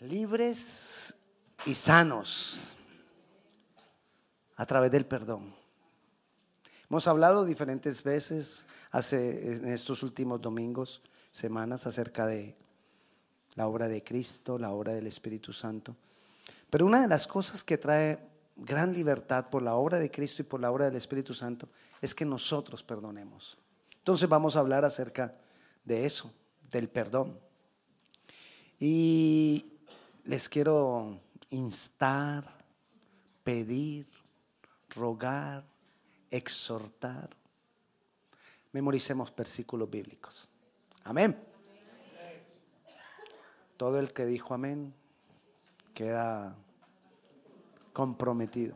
libres y sanos a través del perdón. Hemos hablado diferentes veces hace en estos últimos domingos, semanas acerca de la obra de Cristo, la obra del Espíritu Santo. Pero una de las cosas que trae gran libertad por la obra de Cristo y por la obra del Espíritu Santo es que nosotros perdonemos. Entonces vamos a hablar acerca de eso, del perdón. Y les quiero instar, pedir, rogar, exhortar. Memoricemos versículos bíblicos. Amén. Todo el que dijo amén queda comprometido.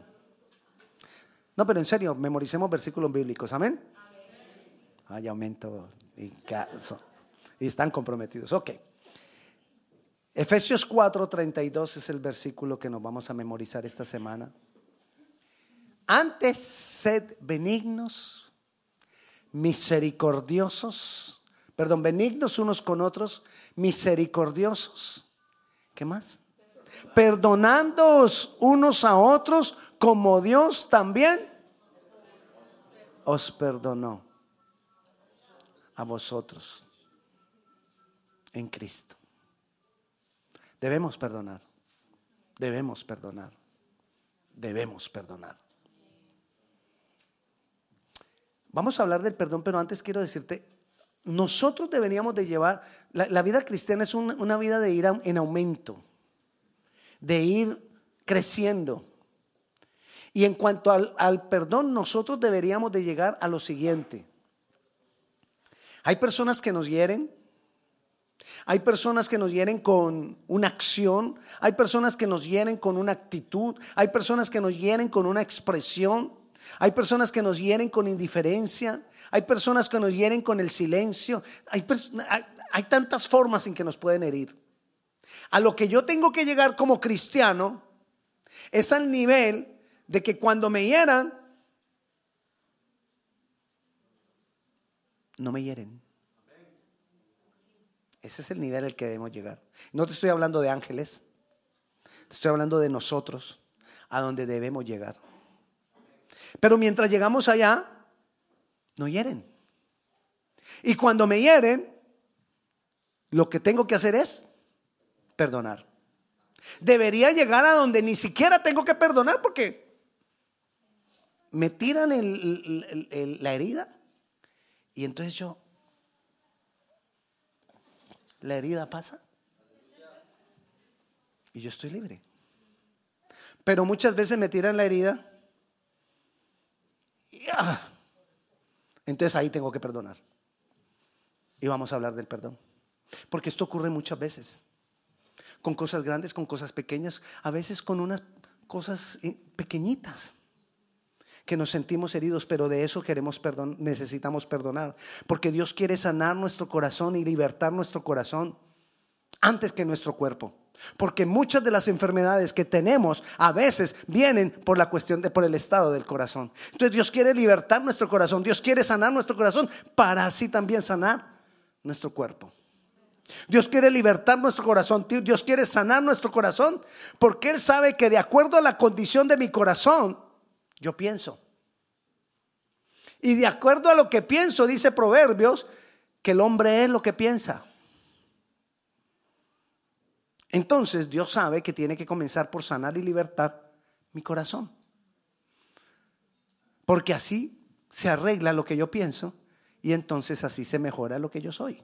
No, pero en serio, memoricemos versículos bíblicos. Amén. Hay aumento y, y están comprometidos. Ok. Efesios 4:32 es el versículo que nos vamos a memorizar esta semana. Antes sed benignos, misericordiosos, perdón, benignos unos con otros, misericordiosos. ¿Qué más? Perdonándoos unos a otros como Dios también os perdonó a vosotros en Cristo. Debemos perdonar. Debemos perdonar. Debemos perdonar. Vamos a hablar del perdón, pero antes quiero decirte, nosotros deberíamos de llevar, la, vida cristiana es una, vida de ir en aumento, de ir creciendo. Y en cuanto al, al perdón, nosotros deberíamos de llegar a lo siguiente. Hay personas que nos hieren, hay personas que nos hieren con una acción, hay personas que nos hieren con una actitud, hay personas que nos hieren con una expresión, hay personas que nos hieren con indiferencia, hay personas que nos hieren con el silencio, hay, hay tantas formas en que nos pueden herir. A lo que yo tengo que llegar como cristiano es al nivel de que cuando me hieran, no me hieren. Ese es el nivel al que debemos llegar. No te estoy hablando de ángeles, te estoy hablando de nosotros, a donde debemos llegar. Pero mientras llegamos allá, no hieren. Y cuando me hieren, lo que tengo que hacer es perdonar. Debería llegar a donde ni siquiera tengo que perdonar porque me tiran la herida y entonces yo la herida pasa y yo estoy libre. Pero muchas veces me tiran la herida. Ah, entonces ahí tengo que perdonar. Y vamos a hablar del perdón. Porque esto ocurre muchas veces. Con cosas grandes, con cosas pequeñas, a veces con unas cosas eh, pequeñitas que nos sentimos heridos, pero de eso queremos perdón, necesitamos perdonar, porque Dios quiere sanar nuestro corazón y libertar nuestro corazón antes que nuestro cuerpo. Porque muchas de las enfermedades que tenemos a veces vienen por la cuestión de por el estado del corazón. Entonces Dios quiere libertar nuestro corazón, Dios quiere sanar nuestro corazón para así también sanar nuestro cuerpo. Dios quiere libertar nuestro corazón, Dios quiere sanar nuestro corazón, porque Él sabe que de acuerdo a la condición de mi corazón, yo pienso. Y de acuerdo a lo que pienso, dice Proverbios, que el hombre es lo que piensa. Entonces Dios sabe que tiene que comenzar por sanar y libertar mi corazón. Porque así se arregla lo que yo pienso y entonces así se mejora lo que yo soy.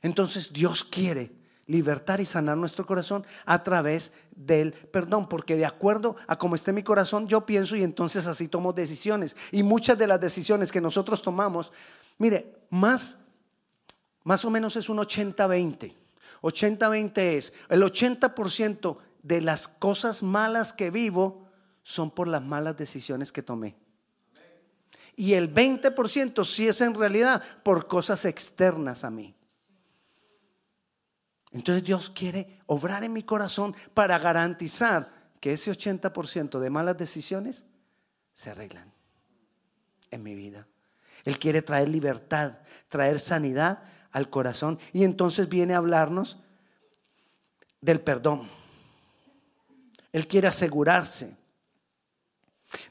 Entonces Dios quiere libertar y sanar nuestro corazón a través del perdón, porque de acuerdo a cómo esté mi corazón, yo pienso y entonces así tomo decisiones. Y muchas de las decisiones que nosotros tomamos, mire, más, más o menos es un 80-20. 80-20 es, el 80% de las cosas malas que vivo son por las malas decisiones que tomé. Y el 20% sí es en realidad por cosas externas a mí. Entonces Dios quiere obrar en mi corazón para garantizar que ese 80% de malas decisiones se arreglan en mi vida. Él quiere traer libertad, traer sanidad al corazón. Y entonces viene a hablarnos del perdón. Él quiere asegurarse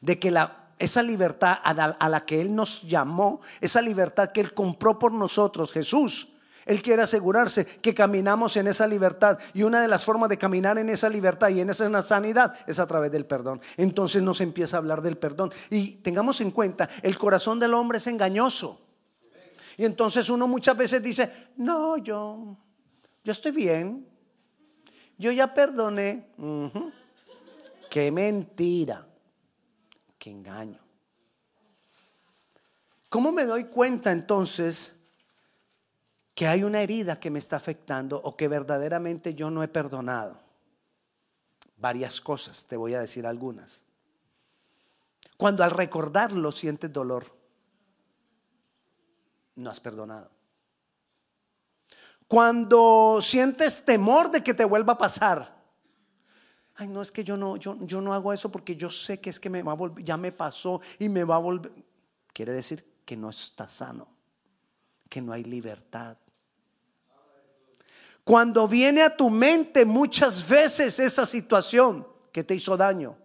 de que esa libertad a la que Él nos llamó, esa libertad que Él compró por nosotros, Jesús, él quiere asegurarse que caminamos en esa libertad. Y una de las formas de caminar en esa libertad y en esa sanidad es a través del perdón. Entonces nos empieza a hablar del perdón. Y tengamos en cuenta, el corazón del hombre es engañoso. Y entonces uno muchas veces dice, no, yo, yo estoy bien. Yo ya perdoné. Qué mentira. Qué engaño. ¿Cómo me doy cuenta entonces? Que hay una herida que me está afectando o que verdaderamente yo no he perdonado. Varias cosas, te voy a decir algunas. Cuando al recordarlo sientes dolor, no has perdonado. Cuando sientes temor de que te vuelva a pasar, ay, no es que yo no, yo, yo no hago eso porque yo sé que es que me va a volver, ya me pasó y me va a volver. Quiere decir que no está sano que no hay libertad. Cuando viene a tu mente muchas veces esa situación que te hizo daño,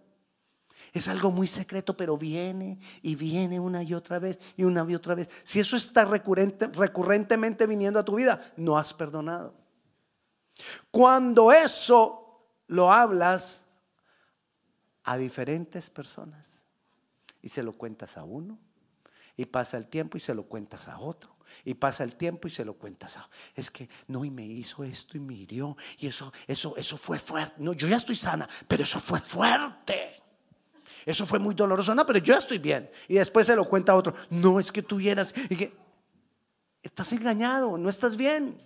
es algo muy secreto, pero viene y viene una y otra vez y una y otra vez. Si eso está recurrente, recurrentemente viniendo a tu vida, no has perdonado. Cuando eso lo hablas a diferentes personas y se lo cuentas a uno y pasa el tiempo y se lo cuentas a otro y pasa el tiempo y se lo cuentas. Ah, es que no, y me hizo esto y me hirió. Y eso, eso, eso fue fuerte. No, yo ya estoy sana, pero eso fue fuerte. Eso fue muy doloroso. No, pero yo ya estoy bien. Y después se lo cuenta a otro. No, es que tuvieras. Y que, estás engañado, no estás bien.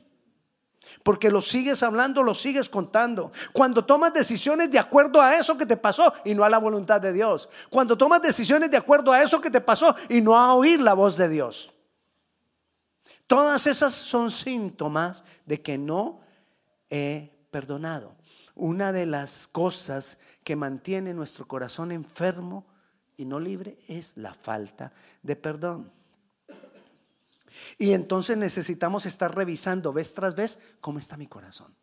Porque lo sigues hablando, lo sigues contando. Cuando tomas decisiones de acuerdo a eso que te pasó y no a la voluntad de Dios. Cuando tomas decisiones de acuerdo a eso que te pasó y no a oír la voz de Dios. Todas esas son síntomas de que no he perdonado. Una de las cosas que mantiene nuestro corazón enfermo y no libre es la falta de perdón. Y entonces necesitamos estar revisando vez tras vez cómo está mi corazón.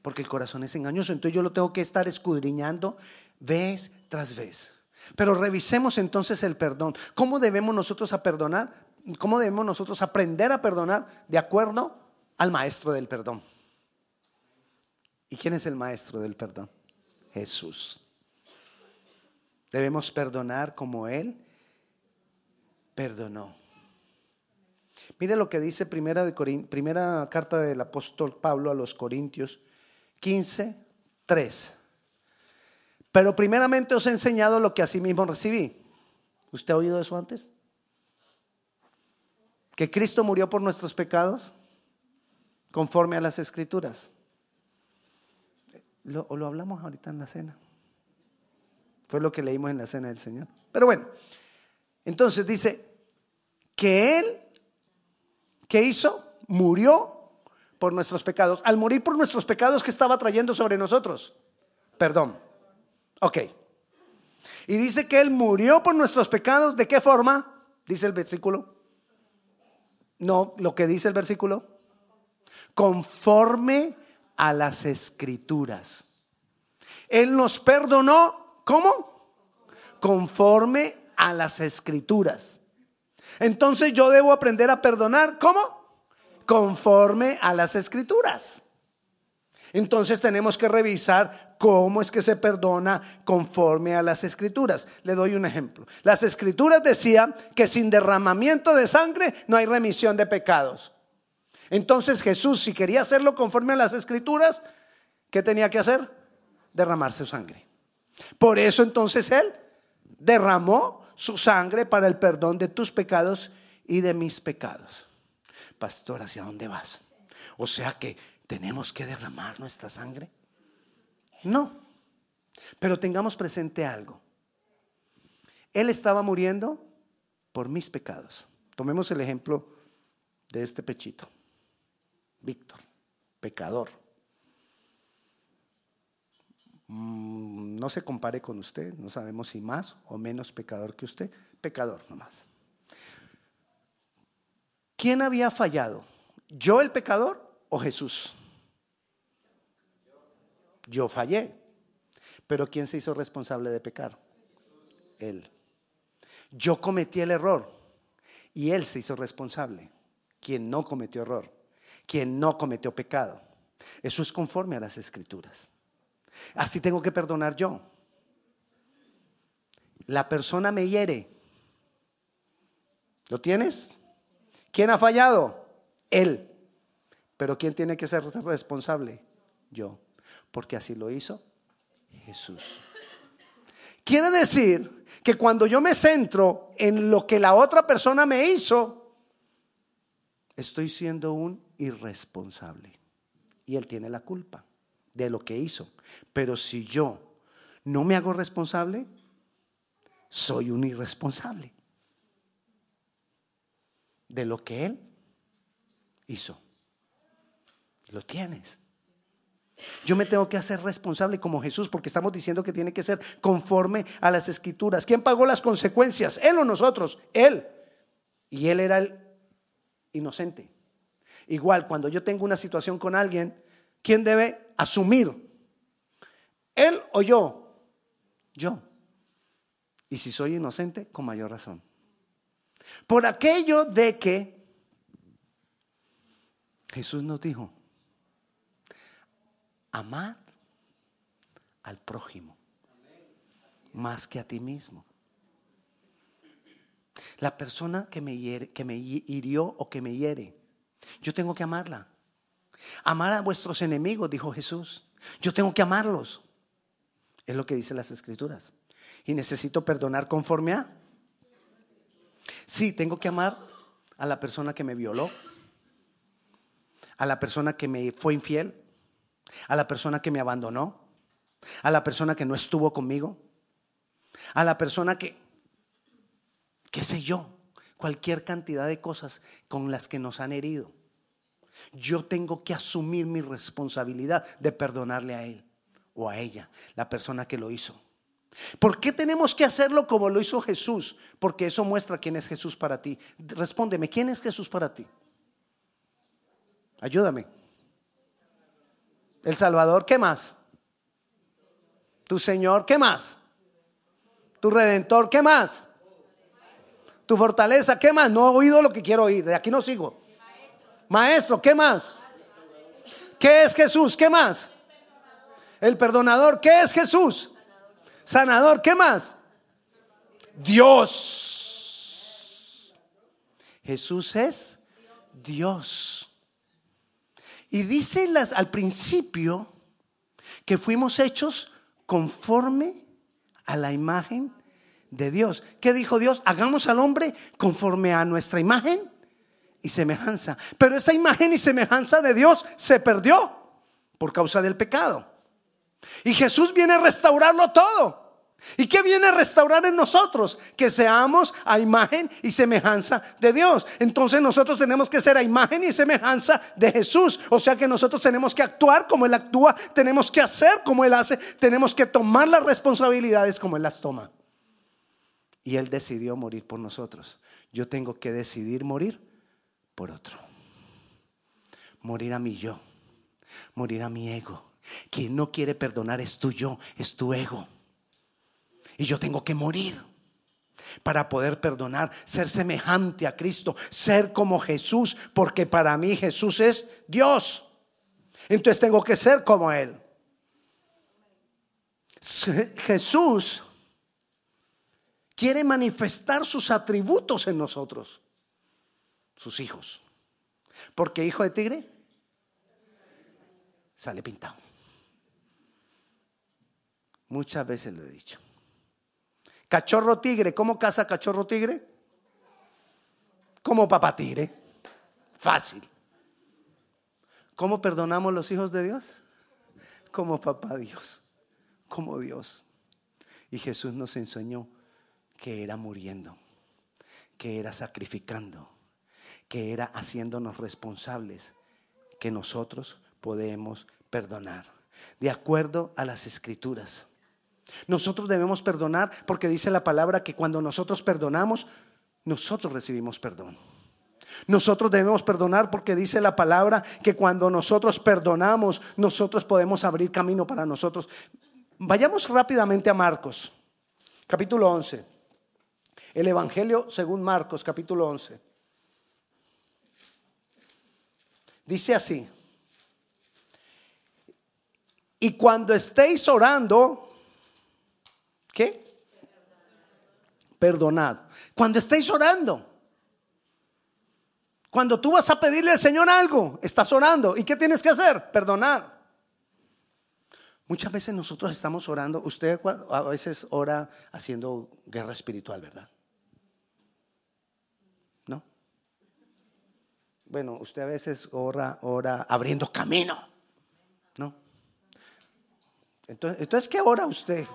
Porque el corazón es engañoso, entonces yo lo tengo que estar escudriñando vez tras vez. Pero revisemos entonces el perdón. ¿Cómo debemos nosotros a perdonar? Cómo debemos nosotros aprender a perdonar de acuerdo al maestro del perdón. ¿Y quién es el maestro del perdón? Jesús. Debemos perdonar como Él perdonó. Mire lo que dice primera, de primera carta del apóstol Pablo a los Corintios 15, 3. Pero primeramente os he enseñado lo que mismo recibí. ¿Usted ha oído eso antes? Que Cristo murió por nuestros pecados conforme a las escrituras. Lo, lo hablamos ahorita en la cena. Fue lo que leímos en la cena del Señor. Pero bueno, entonces dice que Él, ¿qué hizo? Murió por nuestros pecados. Al morir por nuestros pecados, ¿qué estaba trayendo sobre nosotros? Perdón. Ok. Y dice que Él murió por nuestros pecados. ¿De qué forma? Dice el versículo. No, lo que dice el versículo. Conforme a las escrituras. Él nos perdonó. ¿Cómo? Conforme a las escrituras. Entonces yo debo aprender a perdonar. ¿Cómo? Conforme a las escrituras. Entonces tenemos que revisar cómo es que se perdona conforme a las escrituras. Le doy un ejemplo. Las escrituras decían que sin derramamiento de sangre no hay remisión de pecados. Entonces Jesús, si quería hacerlo conforme a las escrituras, ¿qué tenía que hacer? Derramar su sangre. Por eso entonces Él derramó su sangre para el perdón de tus pecados y de mis pecados. Pastor, ¿hacia dónde vas? O sea que ¿Tenemos que derramar nuestra sangre? No. Pero tengamos presente algo. Él estaba muriendo por mis pecados. Tomemos el ejemplo de este pechito. Víctor, pecador. Mm, no se compare con usted, no sabemos si más o menos pecador que usted, pecador nomás. ¿Quién había fallado? ¿Yo el pecador o Jesús? Yo fallé. Pero ¿quién se hizo responsable de pecar? Él. Yo cometí el error y Él se hizo responsable. Quien no cometió error, quien no cometió pecado. Eso es conforme a las escrituras. Así tengo que perdonar yo. La persona me hiere. ¿Lo tienes? ¿Quién ha fallado? Él. Pero ¿quién tiene que ser responsable? Yo. Porque así lo hizo Jesús. Quiere decir que cuando yo me centro en lo que la otra persona me hizo, estoy siendo un irresponsable. Y él tiene la culpa de lo que hizo. Pero si yo no me hago responsable, soy un irresponsable de lo que él hizo. Lo tienes. Yo me tengo que hacer responsable como Jesús porque estamos diciendo que tiene que ser conforme a las escrituras. ¿Quién pagó las consecuencias? ¿Él o nosotros? Él. Y él era el inocente. Igual, cuando yo tengo una situación con alguien, ¿quién debe asumir? ¿Él o yo? Yo. Y si soy inocente, con mayor razón. Por aquello de que Jesús nos dijo, amad al prójimo más que a ti mismo. La persona que me, que me hirió o que me hiere, yo tengo que amarla. Amar a vuestros enemigos, dijo Jesús. Yo tengo que amarlos. Es lo que dicen las escrituras. Y necesito perdonar conforme a. Sí, tengo que amar a la persona que me violó, a la persona que me fue infiel, a la persona que me abandonó, a la persona que no estuvo conmigo, a la persona que, qué sé yo, cualquier cantidad de cosas con las que nos han herido. Yo tengo que asumir mi responsabilidad de perdonarle a él o a ella, la persona que lo hizo. ¿Por qué tenemos que hacerlo como lo hizo Jesús? Porque eso muestra quién es Jesús para ti. Respóndeme, ¿quién es Jesús para ti? Ayúdame. El Salvador, ¿qué más? Tu Señor, ¿qué más? Tu Redentor, ¿qué más? Tu fortaleza, ¿qué más? No he oído lo que quiero oír, de aquí no sigo. Maestro, ¿qué más? ¿Qué es Jesús? ¿Qué más? El perdonador, ¿qué es Jesús? Sanador, ¿qué más? Dios. Jesús es Dios. Y dice al principio que fuimos hechos conforme a la imagen de Dios. ¿Qué dijo Dios? Hagamos al hombre conforme a nuestra imagen y semejanza. Pero esa imagen y semejanza de Dios se perdió por causa del pecado. Y Jesús viene a restaurarlo todo. ¿Y qué viene a restaurar en nosotros? Que seamos a imagen y semejanza de Dios. Entonces nosotros tenemos que ser a imagen y semejanza de Jesús. O sea que nosotros tenemos que actuar como Él actúa, tenemos que hacer como Él hace, tenemos que tomar las responsabilidades como Él las toma. Y Él decidió morir por nosotros. Yo tengo que decidir morir por otro. Morir a mi yo, morir a mi ego. Quien no quiere perdonar es tu yo, es tu ego. Y yo tengo que morir para poder perdonar, ser semejante a Cristo, ser como Jesús, porque para mí Jesús es Dios. Entonces tengo que ser como Él. Jesús quiere manifestar sus atributos en nosotros, sus hijos. Porque hijo de tigre sale pintado. Muchas veces lo he dicho. Cachorro tigre, ¿cómo caza cachorro tigre? Como papá tigre. Fácil. ¿Cómo perdonamos los hijos de Dios? Como papá Dios, como Dios. Y Jesús nos enseñó que era muriendo, que era sacrificando, que era haciéndonos responsables, que nosotros podemos perdonar, de acuerdo a las escrituras. Nosotros debemos perdonar porque dice la palabra que cuando nosotros perdonamos, nosotros recibimos perdón. Nosotros debemos perdonar porque dice la palabra que cuando nosotros perdonamos, nosotros podemos abrir camino para nosotros. Vayamos rápidamente a Marcos, capítulo 11. El Evangelio según Marcos, capítulo 11. Dice así. Y cuando estéis orando, ¿qué? Perdonad. Cuando estéis orando. Cuando tú vas a pedirle al Señor algo, estás orando. ¿Y qué tienes que hacer? Perdonar. Muchas veces nosotros estamos orando, usted a veces ora haciendo guerra espiritual, ¿verdad? ¿No? Bueno, usted a veces ora, ora abriendo camino, ¿no? Entonces, entonces ¿qué ora usted?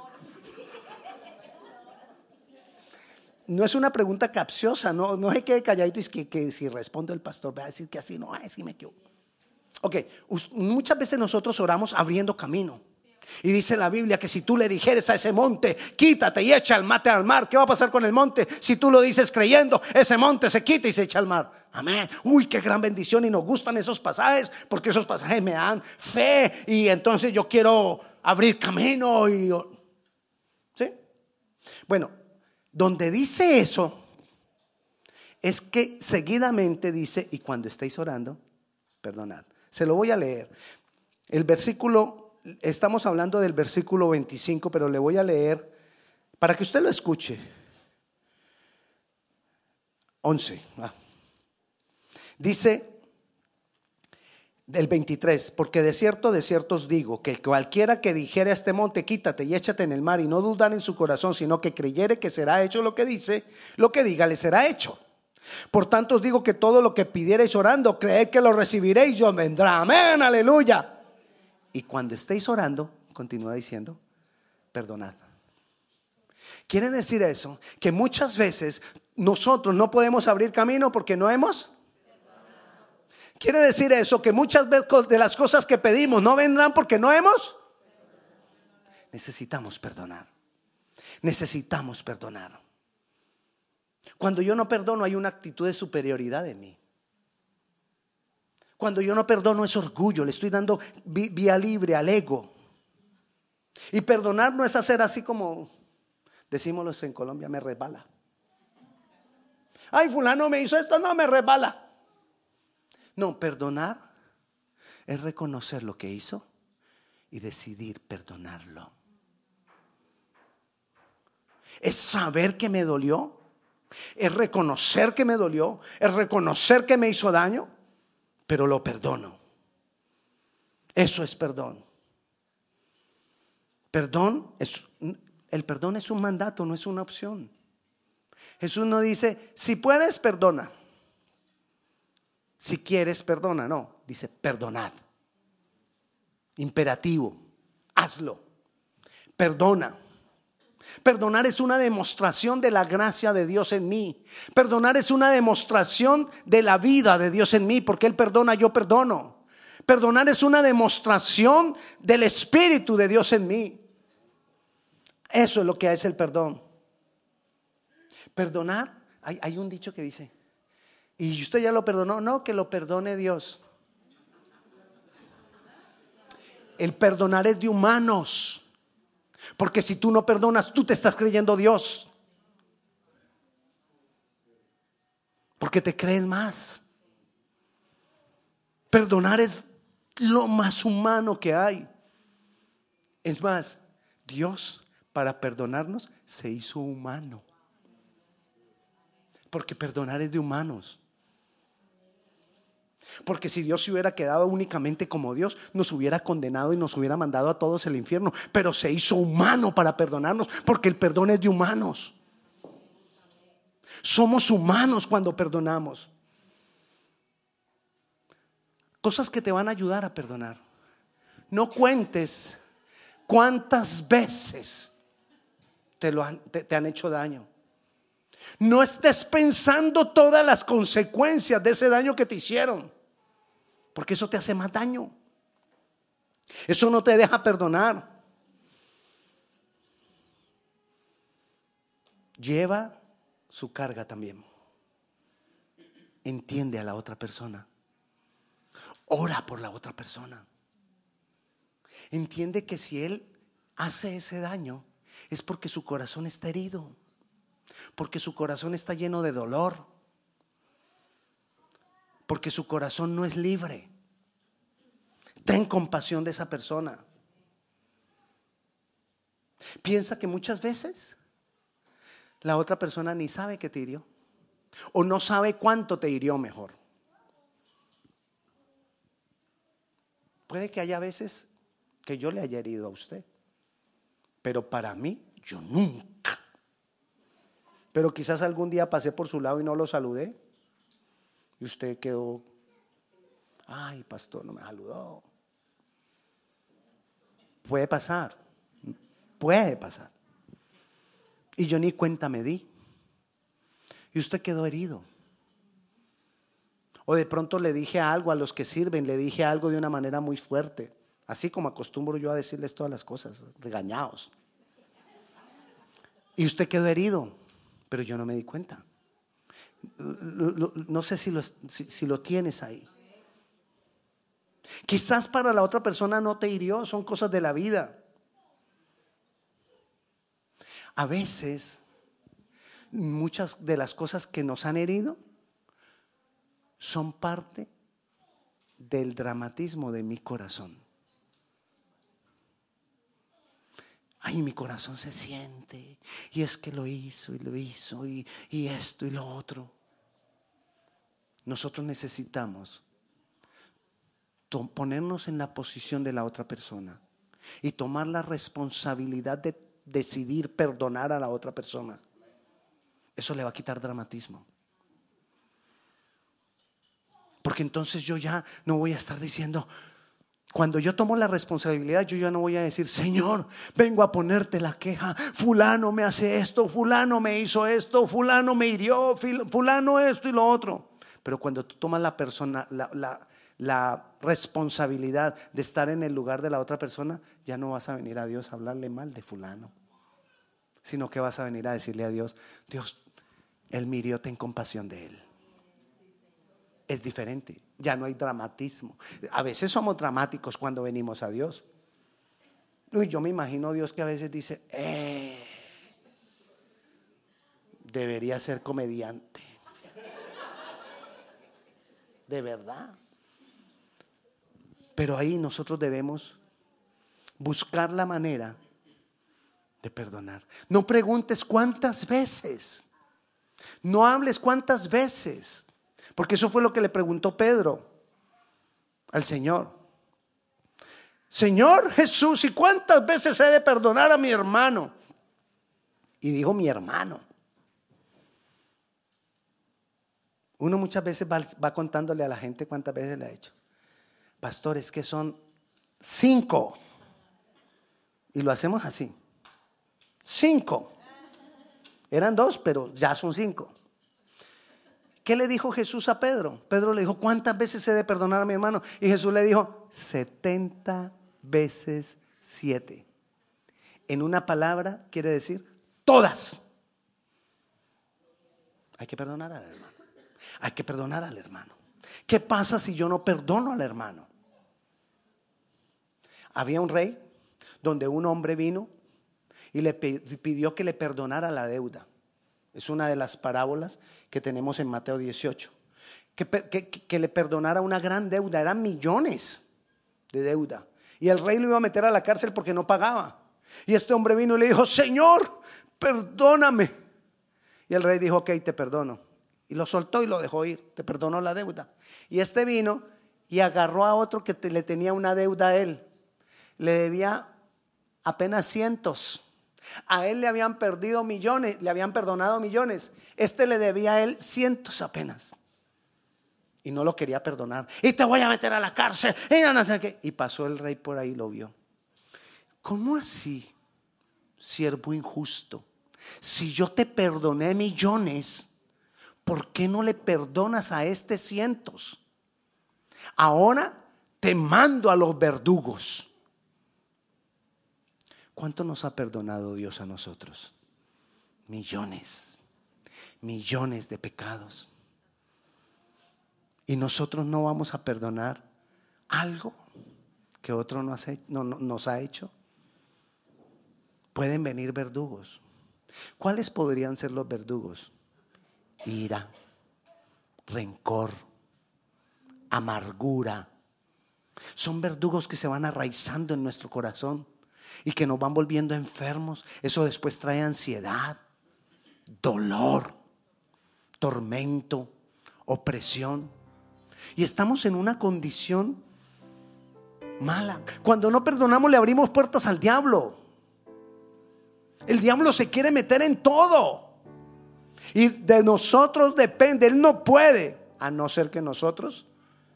No es una pregunta capciosa, no, no hay que calladito y es que, si responde el pastor va a decir que así no, así me equivoco. Ok, muchas veces nosotros oramos abriendo camino. Y dice la Biblia que si tú le dijeres a ese monte, quítate y echa el mate al mar, ¿qué va a pasar con el monte? Si tú lo dices creyendo, ese monte se quita y se echa al mar. Amén. Uy, qué gran bendición y nos gustan esos pasajes porque esos pasajes me dan fe y entonces yo quiero abrir camino y... ¿Sí? Bueno, donde dice eso, es que seguidamente dice, y cuando estéis orando, perdonad. Se lo voy a leer. El versículo, estamos hablando del versículo 25, pero le voy a leer para que usted lo escuche. 11. Ah. Dice, del 23, porque de cierto, de cierto os digo, que cualquiera que dijere a este monte, quítate y échate en el mar, y no dudar en su corazón, sino que creyere que será hecho lo que dice, lo que diga le será hecho. Por tanto os digo que todo lo que pidiereis orando, creed que lo recibiréis, yo vendrá. Amén, aleluya. Y cuando estéis orando, continúa diciendo, perdonad. Quiere decir eso, que muchas veces nosotros no podemos abrir camino porque no hemos Quiere decir eso, que muchas veces de las cosas que pedimos no vendrán porque no hemos. Necesitamos perdonar. Necesitamos perdonar. Cuando yo no perdono hay una actitud de superioridad en mí. Cuando yo no perdono es orgullo, le estoy dando vía libre al ego. Y perdonar no es hacer así como decimos en Colombia, me resbala. Ay, fulano me hizo esto, no me resbala. No, perdonar es reconocer lo que hizo y decidir perdonarlo. Es saber que me dolió, es reconocer que me dolió, es reconocer que me hizo daño, pero lo perdono. Eso es perdón. Perdón es el perdón es un mandato, no es una opción. Jesús no dice, si puedes, perdona. Si quieres, perdona. No, dice perdonad. Imperativo. Hazlo. Perdona. Perdonar es una demostración de la gracia de Dios en mí. Perdonar es una demostración de la vida de Dios en mí, porque Él perdona, yo perdono. Perdonar es una demostración del Espíritu de Dios en mí. Eso es lo que es el perdón. Perdonar, hay, hay un dicho que dice, y usted ya lo perdonó. No, que lo perdone Dios. El perdonar es de humanos. Porque si tú no perdonas, tú te estás creyendo Dios. Porque te crees más. Perdonar es lo más humano que hay. Es más, Dios para perdonarnos se hizo humano. Porque perdonar es de humanos. Porque si Dios se hubiera quedado únicamente como Dios, nos hubiera condenado y nos hubiera mandado a todos al infierno. Pero se hizo humano para perdonarnos, porque el perdón es de humanos. Somos humanos cuando perdonamos. Cosas que te van a ayudar a perdonar. No cuentes cuántas veces te, lo te han hecho daño. No estés pensando todas las consecuencias de ese daño que te hicieron. Porque eso te hace más daño. Eso no te deja perdonar. Lleva su carga también. entiende a la otra persona. Ora por la otra persona. Entiende que si él hace ese daño es porque su corazón está herido, porque su corazón está lleno de dolor, porque su corazón no es libre. Ten compasión de esa persona. Piensa que muchas veces la otra persona ni sabe que te hirió o no sabe cuánto te hirió mejor. Puede que haya veces que yo le haya herido a usted, pero para mí yo nunca. Pero quizás algún día pasé por su lado y no lo saludé y usted quedó, ay, pastor, no me saludó. Puede pasar, puede pasar. Y yo ni cuenta me di. Y usted quedó herido. O de pronto le dije algo a los que sirven, le dije algo de una manera muy fuerte. Así como acostumbro yo a decirles todas las cosas, regañados. Y usted quedó herido, pero yo no me di cuenta. No sé si lo, si lo tienes ahí. Quizás para la otra persona no te hirió, son cosas de la vida. A veces, muchas de las cosas que nos han herido son parte del dramatismo de mi corazón. Ay, mi corazón se siente. Y es que lo hizo y lo hizo y, y esto y lo otro. Nosotros necesitamos ponernos en la posición de la otra persona y tomar la responsabilidad de decidir perdonar a la otra persona. Eso le va a quitar dramatismo. Porque entonces yo ya no voy a estar diciendo, cuando yo tomo la responsabilidad, yo ya no voy a decir, Señor, vengo a ponerte la queja, fulano me hace esto, fulano me hizo esto, fulano me hirió, fulano esto y lo otro. Pero cuando tú tomas la persona, la, responsabilidad de estar en el lugar de la otra persona, ya no vas a venir a Dios a hablarle mal de fulano, sino que vas a venir a decirle a Dios, Dios, Él mirió, ten compasión de Él. Es diferente, ya no hay dramatismo. A veces somos dramáticos cuando venimos a Dios. Y yo me imagino Dios que a veces dice, eh, debería ser comediante. De verdad. Pero ahí nosotros debemos buscar la manera de perdonar. No preguntes cuántas veces. No hables cuántas veces. Porque eso fue lo que le preguntó Pedro al Señor. Señor Jesús, ¿y cuántas veces he de perdonar a mi hermano? Y dijo mi hermano. Uno muchas veces va, va contándole a la gente cuántas veces le ha hecho pastores que son cinco. Y lo hacemos así. Cinco. Eran dos, pero ya son cinco. ¿Qué le dijo Jesús a Pedro? Pedro le dijo, ¿cuántas veces he de perdonar a mi hermano? Y Jesús le dijo, setenta veces siete. En una palabra quiere decir, todas. Hay que perdonar al hermano. Hay que perdonar al hermano. ¿Qué pasa si yo no perdono al hermano? Había un rey donde un hombre vino y le pidió que le perdonara la deuda. Es una de las parábolas que tenemos en Mateo 18. Que, le perdonara una gran deuda, eran millones de deuda. Y el rey lo iba a meter a la cárcel porque no pagaba. Y este hombre vino y le dijo, Señor, perdóname. Y el rey dijo, ok, te perdono. Y lo soltó y lo dejó ir, te perdonó la deuda. Y este vino y agarró a otro que le tenía una deuda a él le debía apenas cientos. A él le habían perdido millones, le habían perdonado millones. Este le debía a él cientos apenas. Y no lo quería perdonar. Y te voy a meter a la cárcel. Y, no y pasó el rey por ahí y lo vio. ¿Cómo así, siervo injusto? Si yo te perdoné millones, ¿por qué no le perdonas a este cientos? Ahora te mando a los verdugos. ¿Cuánto nos ha perdonado Dios a nosotros? Millones, millones de pecados. y nosotros no vamos a perdonar algo que otro nos ha hecho, pueden venir verdugos. ¿Cuáles podrían ser los verdugos? Ira, rencor, amargura. Son verdugos que se van arraizando en nuestro corazón y que nos van volviendo enfermos. Eso después trae ansiedad, dolor, tormento, opresión. Y estamos en una condición mala. Cuando no perdonamos le abrimos puertas al diablo. El diablo se quiere meter en todo. Y de nosotros depende. Él no puede, a no ser que nosotros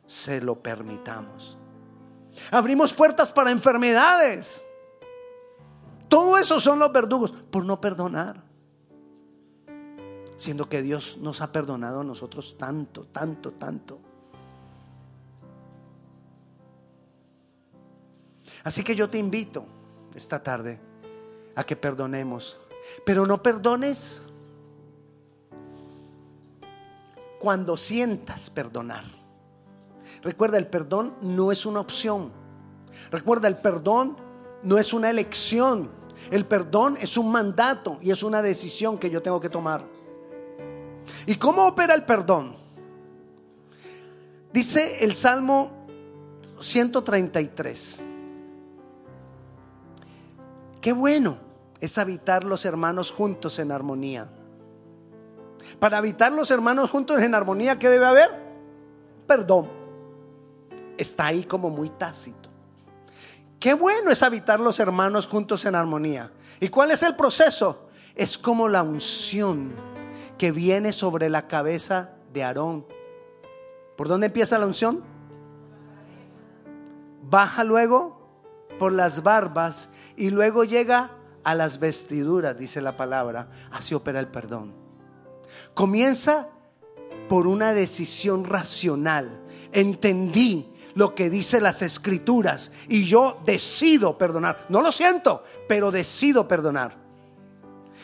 se lo permitamos. Abrimos puertas para enfermedades. Todo eso son los verdugos por no perdonar. Siendo que Dios nos ha perdonado a nosotros tanto, tanto, tanto. Así que yo te invito esta tarde a que perdonemos. Pero no perdones cuando sientas perdonar. Recuerda, el perdón no es una opción. Recuerda, el perdón no es una elección. El perdón es un mandato y es una decisión que yo tengo que tomar. ¿Y cómo opera el perdón? Dice el Salmo 133. Qué bueno es habitar los hermanos juntos en armonía. Para habitar los hermanos juntos en armonía, ¿qué debe haber? Perdón. Está ahí como muy tácito. Qué bueno es habitar los hermanos juntos en armonía. ¿Y cuál es el proceso? Es como la unción que viene sobre la cabeza de Aarón. ¿Por dónde empieza la unción? Baja luego por las barbas y luego llega a las vestiduras, dice la palabra, así opera el perdón. Comienza por una decisión racional. Entendí lo que dice las escrituras y yo decido perdonar. No lo siento, pero decido perdonar.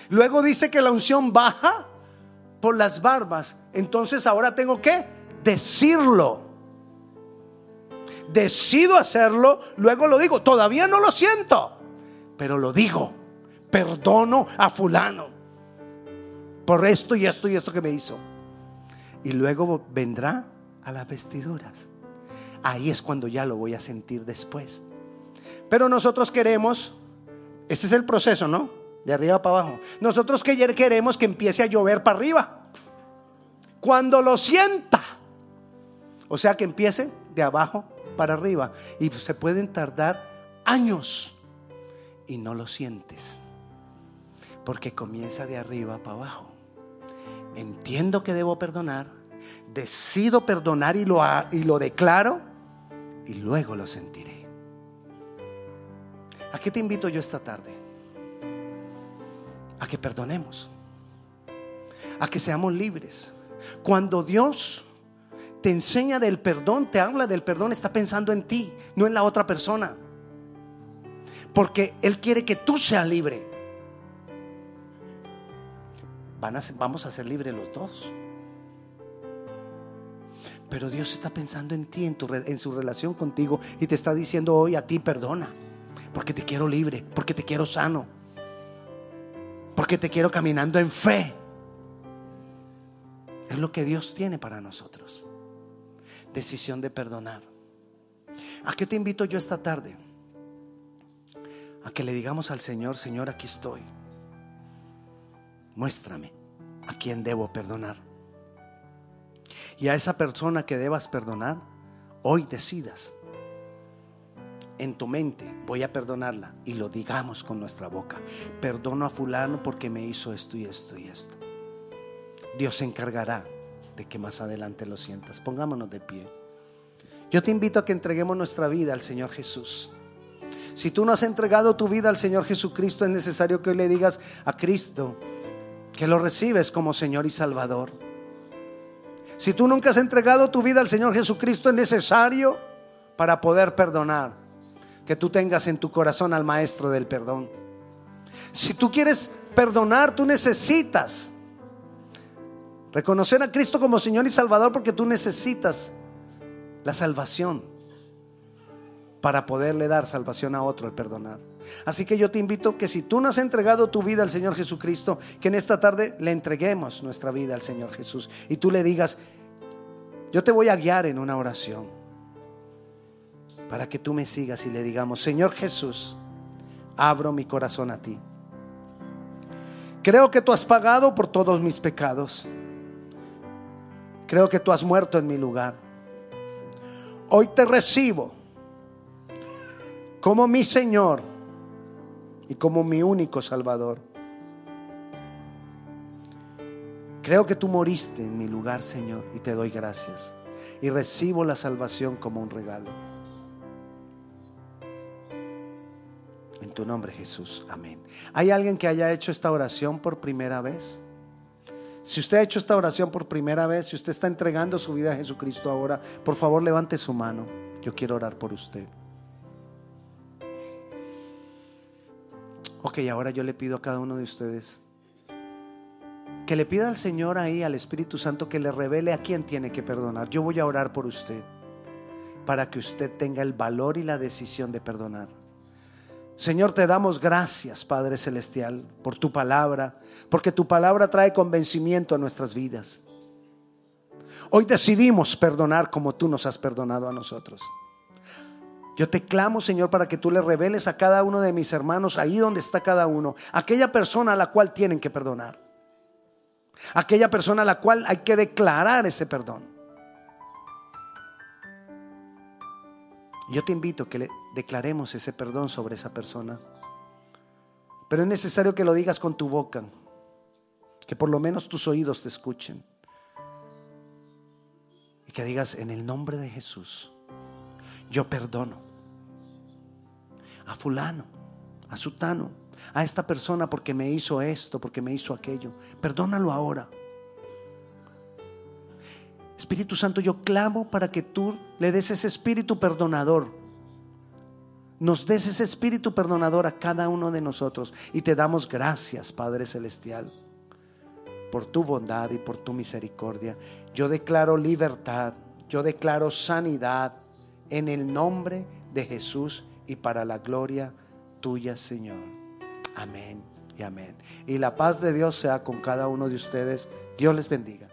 Luego dice que la unción baja por las barbas. Entonces ahora tengo que decirlo. Decido hacerlo, luego lo digo. Todavía no lo siento, pero lo digo perdono a fulano por esto y esto y esto que me hizo. Y luego vendrá a las vestiduras. Ahí es cuando ya lo voy a sentir después. Pero nosotros queremos, ese es el proceso, ¿no? De arriba para abajo. Nosotros queremos que empiece a llover para arriba. Cuando lo sienta. O sea, que empiece de abajo para arriba. Y se pueden tardar años y no lo sientes. Porque comienza de arriba para abajo. Entiendo que debo perdonar, decido perdonar y lo, y lo declaro y luego lo sentiré. ¿A qué te invito yo esta tarde? A que perdonemos, a que seamos libres. Cuando Dios te enseña del perdón, te habla del perdón, está pensando en ti, no en la otra persona. Porque Él quiere que tú seas libre vamos a ser libres los dos. Pero Dios está pensando en ti, en, tu, su relación contigo y te está diciendo hoy a ti perdona, porque te quiero libre, porque te quiero sano, porque te quiero caminando en fe. Es lo que Dios tiene para nosotros. Decisión de perdonar. ¿A qué te invito yo esta tarde? A que le digamos al Señor, Señor, aquí estoy muéstrame a quien debo perdonar. Y a esa persona que debas perdonar, hoy decidas en tu mente, voy a perdonarla y lo digamos con nuestra boca. Perdono a fulano porque me hizo esto y esto y esto. Dios se encargará de que más adelante lo sientas. Pongámonos de pie. Yo te invito a que entreguemos nuestra vida al Señor Jesús. Si tú no has entregado tu vida al Señor Jesucristo, es necesario que hoy le digas a Cristo, que lo recibes como Señor y Salvador. Si tú nunca has entregado tu vida al Señor Jesucristo, es necesario para poder perdonar que tú tengas en tu corazón al Maestro del perdón. Si tú quieres perdonar, tú necesitas Reconocer a Cristo como Señor y Salvador porque tú necesitas la salvación para poderle dar salvación a otro al perdonar. Así que yo te invito que si tú no has entregado tu vida al Señor Jesucristo, que en esta tarde le entreguemos nuestra vida al Señor Jesús y tú le digas, yo te voy a guiar en una oración para que tú me sigas y le digamos, Señor Jesús, abro mi corazón a ti. Creo que tú has pagado por todos mis pecados. Creo que tú has muerto en mi lugar. Hoy te recibo como mi Señor y como mi único Salvador. Creo que tú moriste en mi lugar, Señor, y te doy gracias. Y recibo la salvación como un regalo. En tu nombre, Jesús. Amén. ¿Hay alguien que haya hecho esta oración por primera vez? Si usted ha hecho esta oración por primera vez, si usted está entregando su vida a Jesucristo ahora, por favor levante su mano. Yo quiero orar por usted. Ok, ahora yo le pido a cada uno de ustedes que le pida al Señor ahí, al Espíritu Santo, que le revele a quién tiene que perdonar. Yo voy a orar por usted para que usted tenga el valor y la decisión de perdonar. Señor, te damos gracias, Padre Celestial, por tu palabra, porque tu palabra trae convencimiento a nuestras vidas. Hoy decidimos perdonar como tú nos has perdonado a nosotros. Yo te clamo, Señor, para que tú le reveles a cada uno de mis hermanos, ahí donde está cada uno, aquella persona a la cual tienen que perdonar. Aquella persona a la cual hay que declarar ese perdón. Yo te invito a que le declaremos ese perdón sobre esa persona. Pero es necesario que lo digas con tu boca, que por lo menos tus oídos te escuchen. Y que digas, en el nombre de Jesús, yo perdono a fulano, a sutano, a esta persona porque me hizo esto, porque me hizo aquello. Perdónalo ahora. Espíritu Santo, yo clamo para que tú le des ese espíritu perdonador. Nos des ese espíritu perdonador a cada uno de nosotros. Y te damos gracias, Padre Celestial, por tu bondad y por tu misericordia. Yo declaro libertad, yo declaro sanidad en el nombre de Jesús y para la gloria tuya, Señor. Amén y amén. Y la paz de Dios sea con cada uno de ustedes. Dios les bendiga.